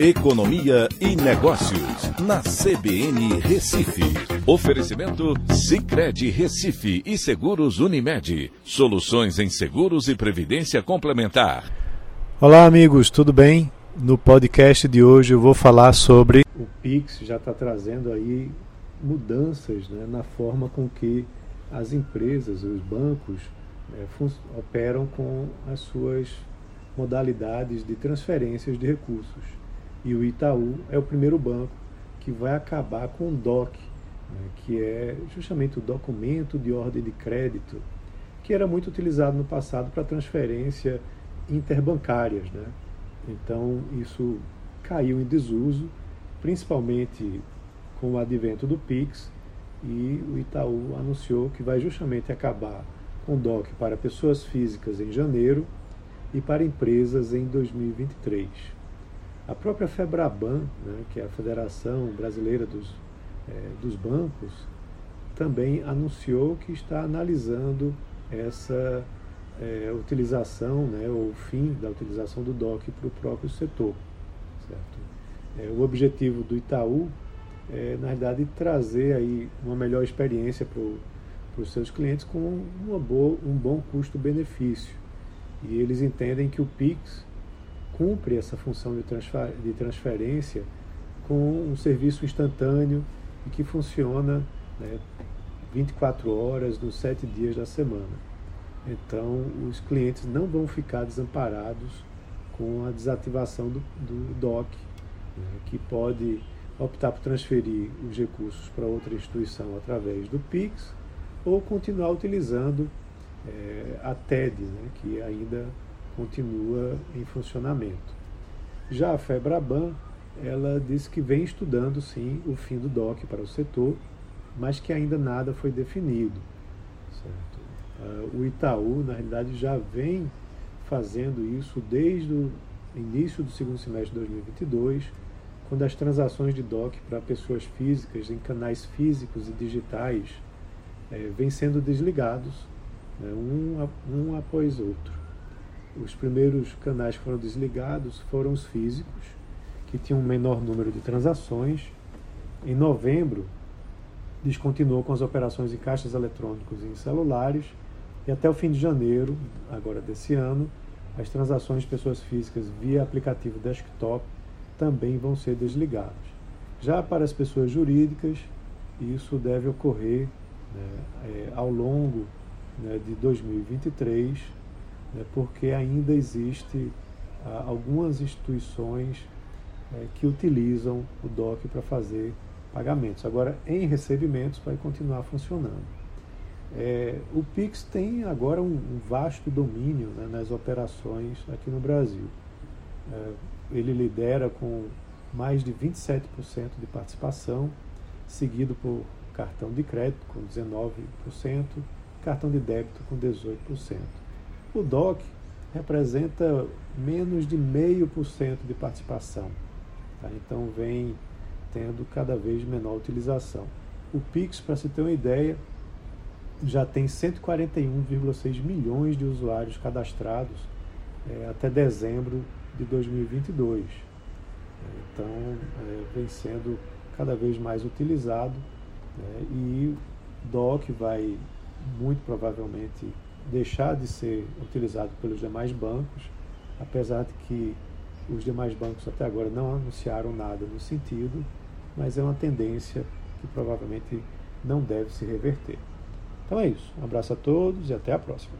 Economia e Negócios, na CBN Recife. Oferecimento Cicred Recife e Seguros Unimed. Soluções em seguros e previdência complementar. Olá, amigos, tudo bem? No podcast de hoje eu vou falar sobre. O Pix já está trazendo aí mudanças né, na forma com que as empresas, os bancos, né, operam com as suas modalidades de transferências de recursos e o Itaú é o primeiro banco que vai acabar com o DOC, né, que é justamente o documento de ordem de crédito, que era muito utilizado no passado para transferência interbancárias. Né? Então isso caiu em desuso, principalmente com o advento do Pix, e o Itaú anunciou que vai justamente acabar com o DOC para pessoas físicas em janeiro e para empresas em 2023. A própria FEBRABAN, né, que é a Federação Brasileira dos, é, dos Bancos, também anunciou que está analisando essa é, utilização, né, ou fim da utilização do DOC para o próprio setor. Certo? É, o objetivo do Itaú é, na verdade, trazer aí uma melhor experiência para os seus clientes com uma boa, um bom custo-benefício. E eles entendem que o PIX cumpre essa função de, transfer, de transferência com um serviço instantâneo e que funciona né, 24 horas nos 7 dias da semana. Então, os clientes não vão ficar desamparados com a desativação do, do DOC, né, que pode optar por transferir os recursos para outra instituição através do PIX ou continuar utilizando é, a TED, né, que ainda continua em funcionamento. Já a FEBRABAN, ela disse que vem estudando sim o fim do DOC para o setor, mas que ainda nada foi definido. Uh, o Itaú, na realidade, já vem fazendo isso desde o início do segundo semestre de 2022, quando as transações de DOC para pessoas físicas em canais físicos e digitais eh, vêm sendo desligados, né, um, um após outro. Os primeiros canais que foram desligados foram os físicos, que tinham um menor número de transações. Em novembro, descontinuou com as operações em caixas eletrônicos e em celulares. E até o fim de janeiro, agora desse ano, as transações de pessoas físicas via aplicativo desktop também vão ser desligadas. Já para as pessoas jurídicas, isso deve ocorrer né, é, ao longo né, de 2023 né, porque ainda existe ah, algumas instituições é, que utilizam o DOC para fazer pagamentos. Agora, em recebimentos, vai continuar funcionando. É, o Pix tem agora um, um vasto domínio né, nas operações aqui no Brasil. É, ele lidera com mais de 27% de participação, seguido por cartão de crédito com 19%, cartão de débito com 18%. O DOC representa menos de meio por cento de participação, tá? então vem tendo cada vez menor utilização. O Pix, para se ter uma ideia, já tem 141,6 milhões de usuários cadastrados é, até dezembro de 2022. Então, é, vem sendo cada vez mais utilizado né, e DOC vai muito provavelmente deixar de ser utilizado pelos demais bancos, apesar de que os demais bancos até agora não anunciaram nada no sentido, mas é uma tendência que provavelmente não deve se reverter. Então é isso. Um abraço a todos e até a próxima.